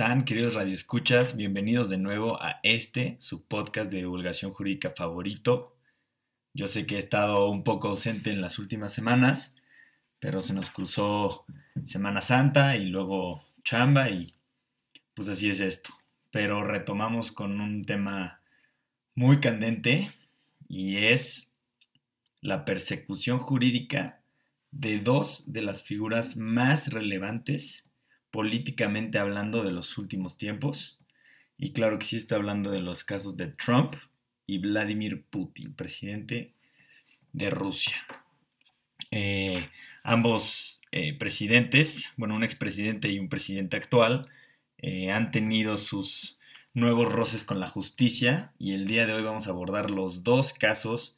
están, queridos radioescuchas? Bienvenidos de nuevo a este, su podcast de divulgación jurídica favorito. Yo sé que he estado un poco ausente en las últimas semanas, pero se nos cruzó Semana Santa y luego chamba y pues así es esto. Pero retomamos con un tema muy candente y es la persecución jurídica de dos de las figuras más relevantes políticamente hablando de los últimos tiempos. Y claro que sí estoy hablando de los casos de Trump y Vladimir Putin, presidente de Rusia. Eh, ambos eh, presidentes, bueno, un expresidente y un presidente actual, eh, han tenido sus nuevos roces con la justicia y el día de hoy vamos a abordar los dos casos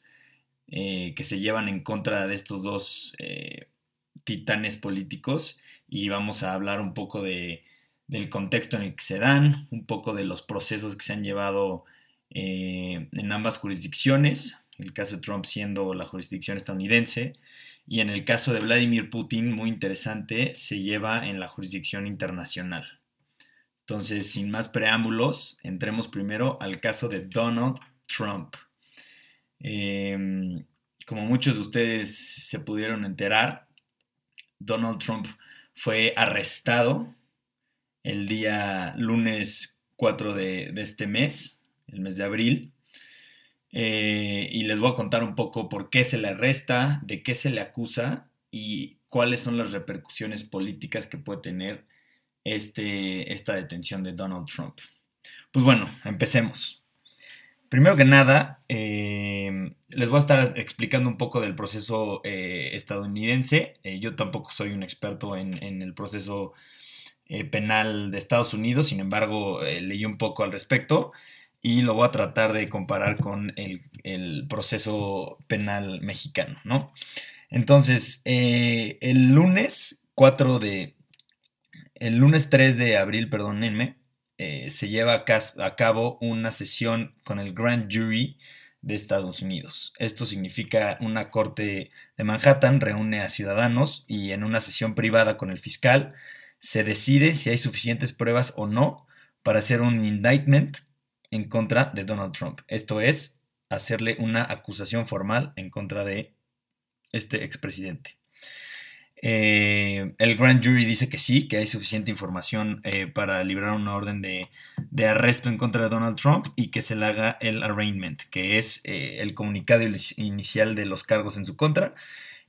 que se llevan en contra de estos dos titanes políticos y vamos a hablar un poco de, del contexto en el que se dan, un poco de los procesos que se han llevado eh, en ambas jurisdicciones, el caso de Trump siendo la jurisdicción estadounidense, y en el caso de Vladimir Putin, muy interesante, se lleva en la jurisdicción internacional. Entonces, sin más preámbulos, entremos primero al caso de Donald Trump. Em, como muchos de ustedes se pudieron enterar, Donald Trump fue arrestado el día lunes 4 de, este mes, el mes de abril. Eh, y les voy a contar un poco por qué se le arresta, de qué se le acusa y cuáles son las repercusiones políticas que puede tener este, esta detención de Donald Trump. Pues bueno, empecemos. Primero que nada, em, les voy a estar explicando un poco del proceso eh, estadounidense. Eh, yo tampoco soy un experto en, el proceso eh, penal de Estados Unidos, sin embargo, leí un poco al respecto y lo voy a tratar de comparar con el, proceso penal mexicano, ¿no? Entonces, el lunes 4 de... El lunes 3 de abril, perdónenme, eh, se lleva a cabo una sesión con el Grand Jury de Estados Unidos. Esto significa una corte de Manhattan reúne a ciudadanos y en una sesión privada con el fiscal se decide si hay suficientes pruebas o no para hacer un indictment en contra de Donald Trump. Esto es, hacerle una acusación formal en contra de este expresidente. Eh, el grand jury dice que sí, que hay suficiente información eh, para librar una orden de, arresto en contra de Donald Trump y que se le haga el arraignment, que es eh, el comunicado inicial de los cargos en su contra,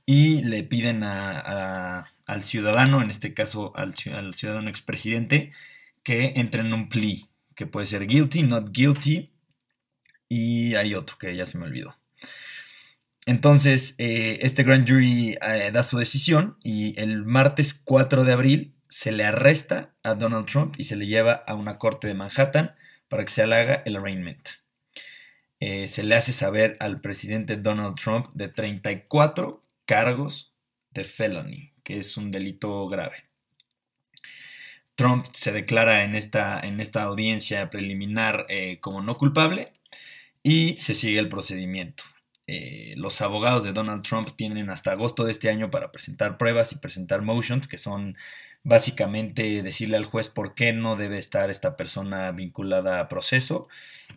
y le piden al ciudadano, en este caso al, al ciudadano expresidente, que entre en un plea, que puede ser guilty, not guilty, y hay otro que ya se me olvidó. Entonces, eh, este grand jury eh, da su decisión y el martes 4 de abril se le arresta a Donald Trump y se le lleva a una corte de Manhattan para que se haga el arraignment. Eh, se le hace saber al presidente Donald Trump de 34 cargos de felony, que es un delito grave. Trump se declara en esta, en esta audiencia preliminar como no culpable y se sigue el procedimiento. Eh, los abogados de Donald Trump tienen hasta agosto de este año para presentar pruebas y presentar motions, que son básicamente decirle al juez por qué no debe estar esta persona vinculada a proceso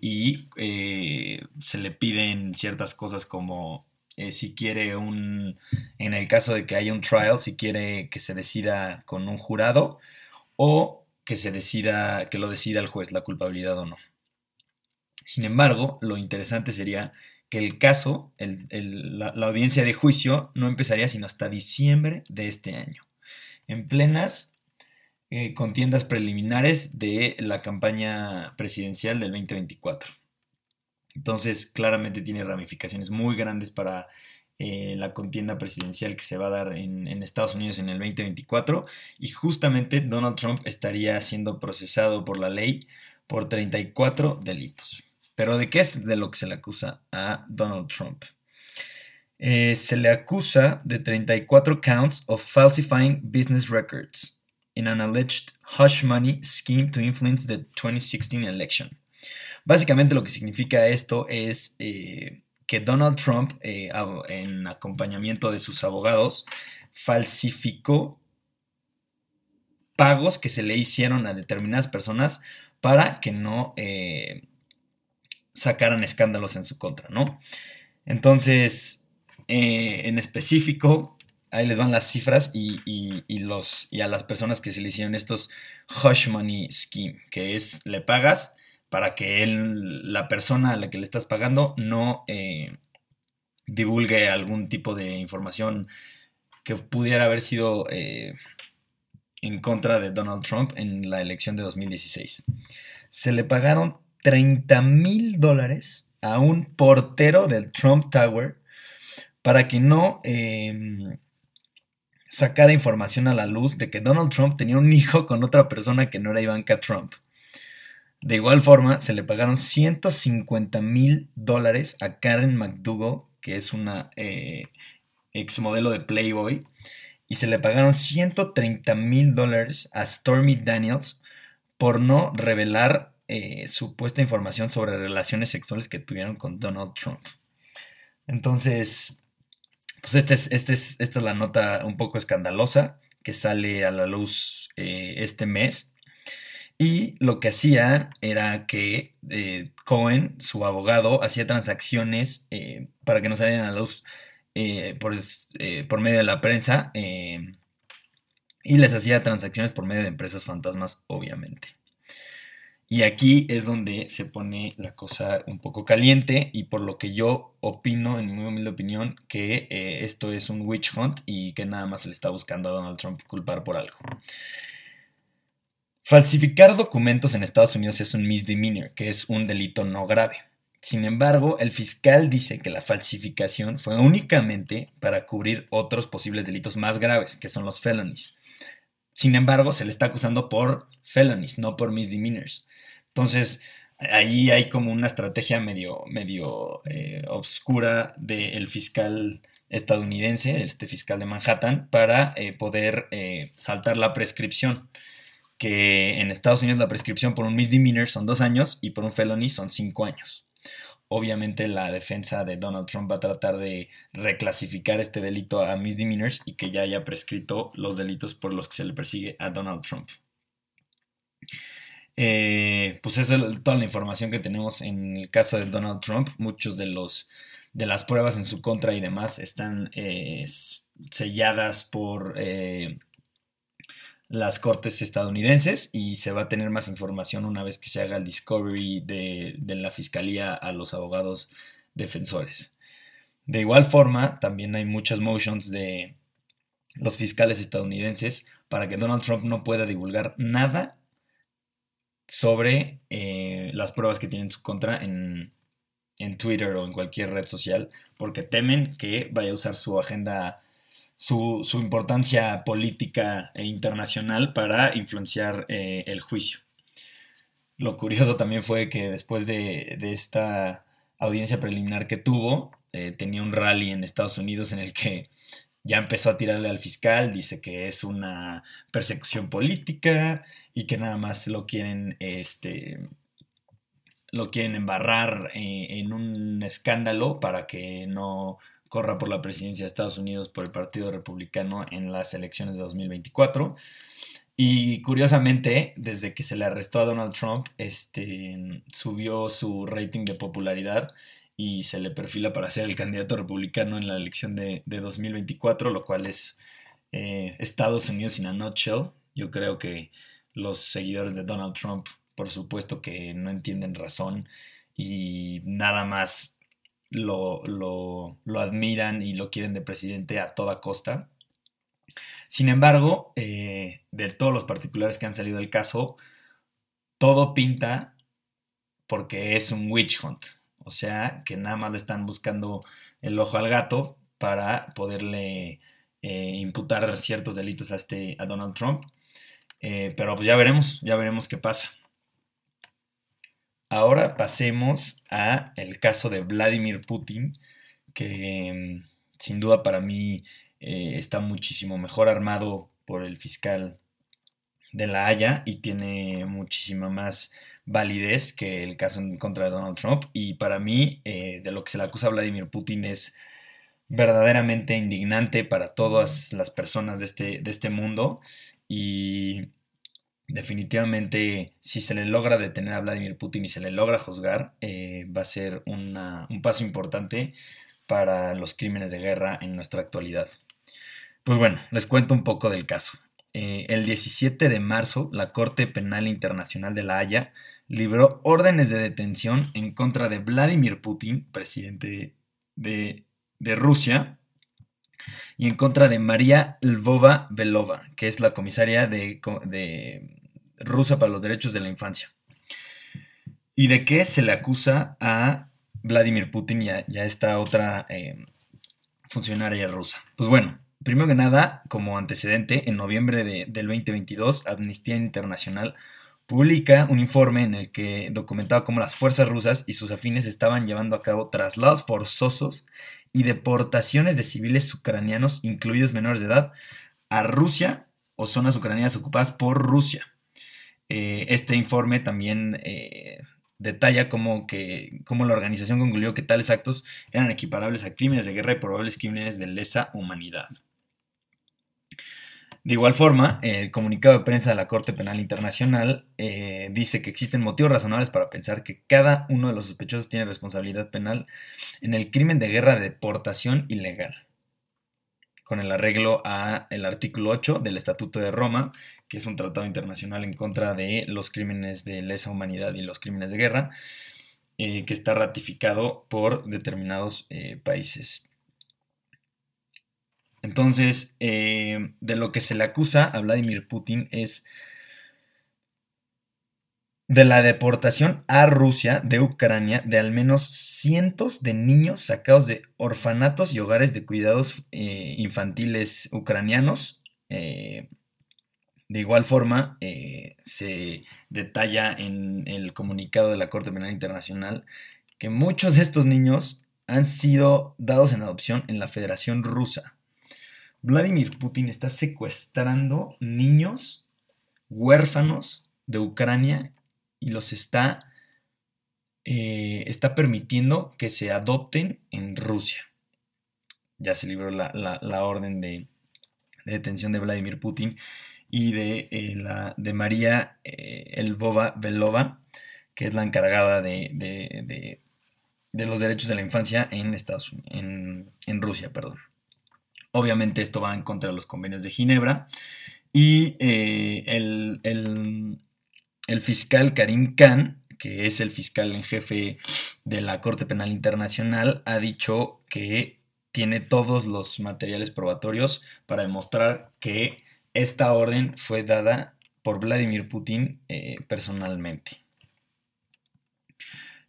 y eh, se le piden ciertas cosas como eh, si quiere un, en el caso de que haya un trial, si quiere que se decida con un jurado o que se decida, que lo decida el juez, la culpabilidad o no. Sin embargo, lo interesante sería que el caso, la, audiencia de juicio, no empezaría sino hasta diciembre de este año, en plenas eh, contiendas preliminares de la campaña presidencial del 2024. Entonces, claramente tiene ramificaciones muy grandes para eh, la contienda presidencial que se va a dar en, en, Estados Unidos en el 2024 y justamente Donald Trump estaría siendo procesado por la ley por 34 delitos. Pero ¿de qué es de lo que se le acusa a Donald Trump? Eh, se le acusa de 34 counts of falsifying business records in an alleged hush money scheme to influence the 2016 election. Básicamente lo que significa esto es eh, que Donald Trump, eh, en acompañamiento de sus abogados, falsificó pagos que se le hicieron a determinadas personas para que no sacaran escándalos en su contra, ¿no? Entonces, eh, en específico, ahí les van las cifras y, los, y a las personas que se le hicieron estos hush money scheme, que es le pagas para que él, la persona a la que le estás pagando no eh, divulgue algún tipo de información que pudiera haber sido eh, en contra de Donald Trump en la elección de 2016. Se le pagaron 30 mil dólares a un portero del Trump Tower para que no em, sacara información a la luz de que Donald Trump tenía un hijo con otra persona que no era Ivanka Trump. De igual forma, se le pagaron 150 mil dólares a Karen McDougall, que es una eh, ex modelo de Playboy, y se le pagaron 130 mil dólares a Stormy Daniels por no revelar eh, supuesta información sobre relaciones sexuales que tuvieron con Donald Trump. Entonces, pues este es, este es, esta es la nota un poco escandalosa que sale a la luz eh, este mes. Y lo que hacía era que eh, Cohen, su abogado, hacía transacciones eh, para que no salieran a la luz por, por, medio de la prensa y les hacía transacciones por medio de empresas fantasmas, obviamente. Y aquí es donde se pone la cosa un poco caliente y por lo que yo opino, en mi humilde opinión, que eh, esto es un witch hunt y que nada más se le está buscando a Donald Trump culpar por algo. Falsificar documentos en Estados Unidos es un misdemeanor, que es un delito no grave. Sin embargo, el fiscal dice que la falsificación fue únicamente para cubrir otros posibles delitos más graves, que son los felonies. Sin embargo, se le está acusando por felonies, no por misdemeanors. Entonces, ahí hay como una estrategia medio, medio eh, obscura del fiscal estadounidense, este fiscal de Manhattan, para eh, poder eh, saltar la prescripción. Que en Estados Unidos la prescripción por un misdemeanor son dos años y por un felony son cinco años. Obviamente la defensa de Donald Trump va a tratar de reclasificar este delito a misdemeanors y que ya haya prescrito los delitos por los que se le persigue a Donald Trump. Eh, pues eso es toda la información que tenemos en el caso de Donald Trump. Muchos de los de las pruebas en su contra y demás están eh, selladas por eh, las cortes estadounidenses y se va a tener más información una vez que se haga el discovery de, de la fiscalía a los abogados defensores. De igual forma, también hay muchas motions de los fiscales estadounidenses para que Donald Trump no pueda divulgar nada sobre eh, las pruebas que tiene en su contra en, Twitter o en cualquier red social, porque temen que vaya a usar su agenda, su, importancia política e internacional para influenciar eh, el juicio. Lo curioso también fue que después de, esta audiencia preliminar que tuvo, eh, tenía un rally en Estados Unidos en el que ya empezó a tirarle al fiscal, dice que es una persecución política y que nada más lo quieren, este, lo quieren embarrar eh, en un escándalo para que no corra por la presidencia de Estados Unidos por el Partido Republicano en las elecciones de 2024. Y curiosamente, desde que se le arrestó a Donald Trump, este, subió su rating de popularidad y se le perfila para ser el candidato republicano en la elección de, 2024, lo cual es eh, Estados Unidos in a nutshell. Yo creo que los seguidores de Donald Trump, por supuesto que no entienden razón y nada más lo, admiran y lo quieren de presidente a toda costa. Sin embargo, eh, de todos los particulares que han salido del caso, todo pinta porque es un witch hunt. O sea, que nada más le están buscando el ojo al gato para poderle eh, imputar ciertos delitos a, este, a Donald Trump. Eh, pero pues ya veremos, ya veremos qué pasa. Ahora pasemos a el caso de Vladimir Putin, que mm, sin duda para mí eh, está muchísimo mejor armado por el fiscal de La Haya y tiene muchísima más validez que el caso en contra de Donald Trump. Y para mí, eh, de lo que se le acusa a Vladimir Putin es verdaderamente indignante para todas las personas de este, de este mundo. Y definitivamente si se le logra detener a Vladimir Putin y se le logra juzgar, eh, va a ser un paso importante para los crímenes de guerra en nuestra actualidad. Pues bueno, les cuento un poco del caso. Eh, el 17 de marzo, la Corte Penal Internacional de La Haya libró órdenes de detención en contra de Vladimir Putin, presidente de, Rusia, y en contra de María Lvova Belova, que es la comisaria de, Rusia para los Derechos de la Infancia. ¿Y de qué se le acusa a Vladimir Putin y a, esta otra eh, funcionaria rusa? Pues bueno, Primero que nada, como antecedente, en noviembre del 2022, Amnistía Internacional publica un informe en el que documentaba cómo las fuerzas rusas y sus afines estaban llevando a cabo traslados forzosos y deportaciones de civiles ucranianos, incluidos menores de edad, a Rusia o zonas ucranianas ocupadas por Rusia. Eh, este informe también eh, detalla cómo, que, cómo la organización concluyó que tales actos eran equiparables a crímenes de guerra y probables crímenes de lesa humanidad. De igual forma, el comunicado de prensa de la Corte Penal Internacional eh, dice que existen motivos razonables para pensar que cada uno de los sospechosos tiene responsabilidad penal en el crimen de guerra de deportación ilegal, con el arreglo a el artículo 8 del Estatuto de Roma, que es un tratado internacional en contra de los crímenes de lesa humanidad y los crímenes de guerra, eh, que está ratificado por determinados eh, países. Entonces, eh, de lo que se le acusa a Vladimir Putin es de la deportación a Rusia de Ucrania de al menos cientos de niños sacados de orfanatos y hogares de cuidados eh, infantiles ucranianos. Eh, de igual forma, se detalla en el comunicado de la Corte Penal Internacional que muchos de estos niños han sido dados en adopción en la Federación Rusa. Vladimir Putin está secuestrando niños huérfanos de Ucrania y los está, eh, está permitiendo que se adopten en Rusia. Ya se libró la, orden de, detención de Vladimir Putin y de, eh, la, de María eh, Elvova Belova, que es la encargada de, los derechos de la infancia en, Estados, en, en Rusia. Perdón. Obviamente esto va en contra de los convenios de Ginebra. Y eh, el, fiscal Karim Khan, que es el fiscal en jefe de la Corte Penal Internacional, ha dicho que tiene todos los materiales probatorios para demostrar que esta orden fue dada por Vladimir Putin eh, personalmente.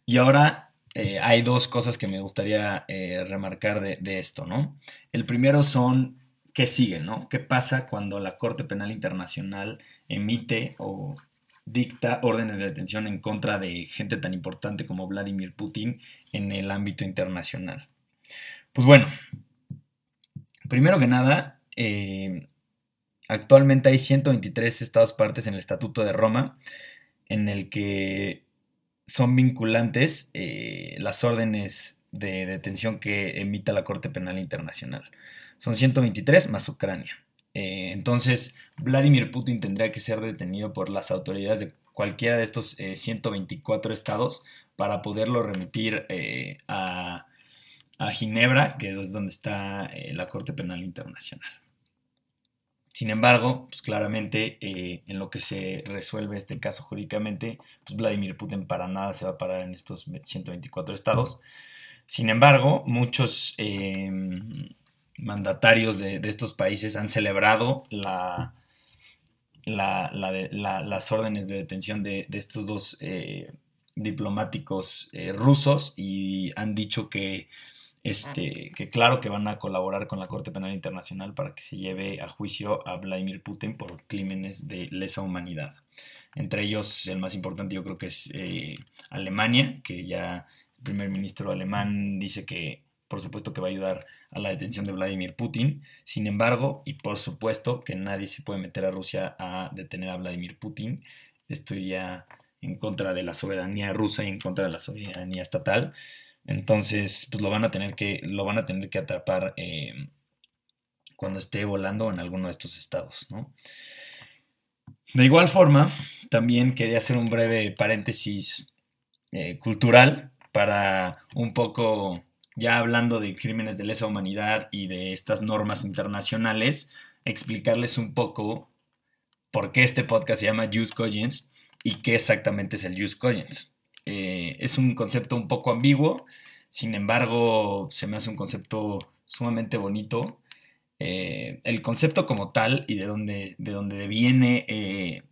Y ahora eh, hay dos cosas que me gustaría eh, remarcar de, esto, ¿no? El primero son qué sigue, ¿no? ¿Qué pasa cuando la Corte Penal Internacional emite o dicta órdenes de detención en contra de gente tan importante como Vladimir Putin en el ámbito internacional? Pues bueno, primero que nada, eh, actualmente hay 123 estados partes en el Estatuto de Roma, en el que son vinculantes eh, las órdenes de detención que emita la Corte Penal Internacional. Son 123 más Ucrania. Eh, entonces, Vladimir Putin tendría que ser detenido por las autoridades de cualquiera de estos 124 eh, estados para poderlo remitir a, a, Ginebra, que es donde está la Corte Penal Internacional. Sin embargo, pues claramente eh, en lo que se resuelve este caso jurídicamente, pues Vladimir Putin para nada se va a parar en estos 124 estados. Sin embargo, muchos mandatarios de, estos países han celebrado la, las órdenes de detención de, estos dos eh, diplomáticos eh, rusos y han dicho que este, que claro que van a colaborar con la Corte Penal Internacional para que se lleve a juicio a Vladimir Putin por crímenes de lesa humanidad. Entre ellos, el más importante yo creo que es eh, Alemania, que ya el primer ministro alemán dice que por supuesto que va a ayudar a la detención de Vladimir Putin. Sin embargo, y por supuesto que nadie se puede meter a Rusia a detener a Vladimir Putin. Esto ya en contra de la soberanía rusa y en contra de la soberanía estatal. Entonces, pues lo van a tener que, lo van a tener que atrapar eh, cuando esté volando en alguno de estos estados, ¿no? De igual forma, también quería hacer un breve paréntesis eh, cultural para un poco, ya hablando de crímenes de lesa humanidad y de estas normas internacionales, explicarles un poco por qué este podcast se llama Use Cogents y qué exactamente es el Use Cogents. Eh, es un concepto un poco ambiguo, sin embargo, se me hace un concepto sumamente bonito. Eh, el concepto como tal y de donde, de donde viene eh,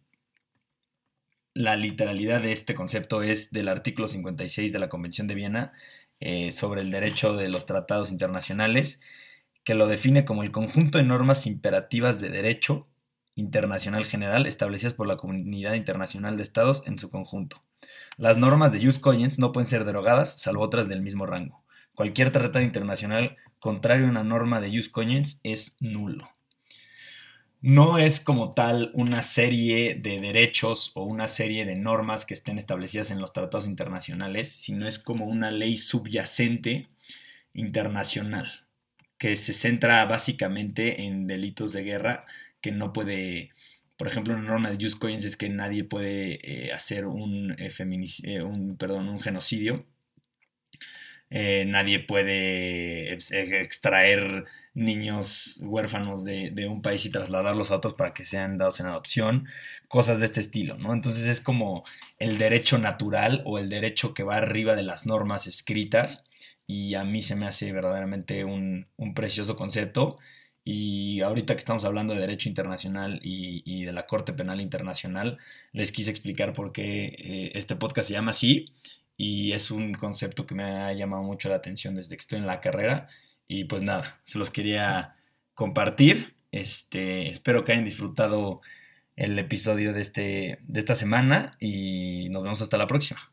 la literalidad de este concepto es del artículo 56 de la Convención de Viena sobre el derecho de los tratados internacionales, que lo define como el conjunto de normas imperativas de derecho internacional general establecidas por la comunidad internacional de estados en su conjunto. Las normas de Jus Cogens no pueden ser derogadas, salvo otras del mismo rango. Cualquier tratado internacional contrario a una norma de Jus Cogens es nulo. No es como tal una serie de derechos o una serie de normas que estén establecidas en los tratados internacionales, sino es como una ley subyacente internacional que se centra básicamente en delitos de guerra que no puede, por ejemplo, una norma de Just Coins es que nadie puede eh, hacer un, eh, eh, un, perdón, un genocidio. nadie puede extraer niños huérfanos de, un país y trasladarlos a otros para que sean dados en adopción, cosas de este estilo, ¿no? Entonces es como el derecho natural o el derecho que va arriba de las normas escritas y a mí se me hace verdaderamente un, un precioso concepto y ahorita que estamos hablando de derecho internacional y, de la Corte Penal Internacional, les quise explicar por qué eh, este podcast se llama así y es un concepto que me ha llamado mucho la atención desde que estoy en la carrera y pues nada, se los quería compartir. Este, espero que hayan disfrutado el episodio de, este, de esta semana y nos vemos hasta la próxima.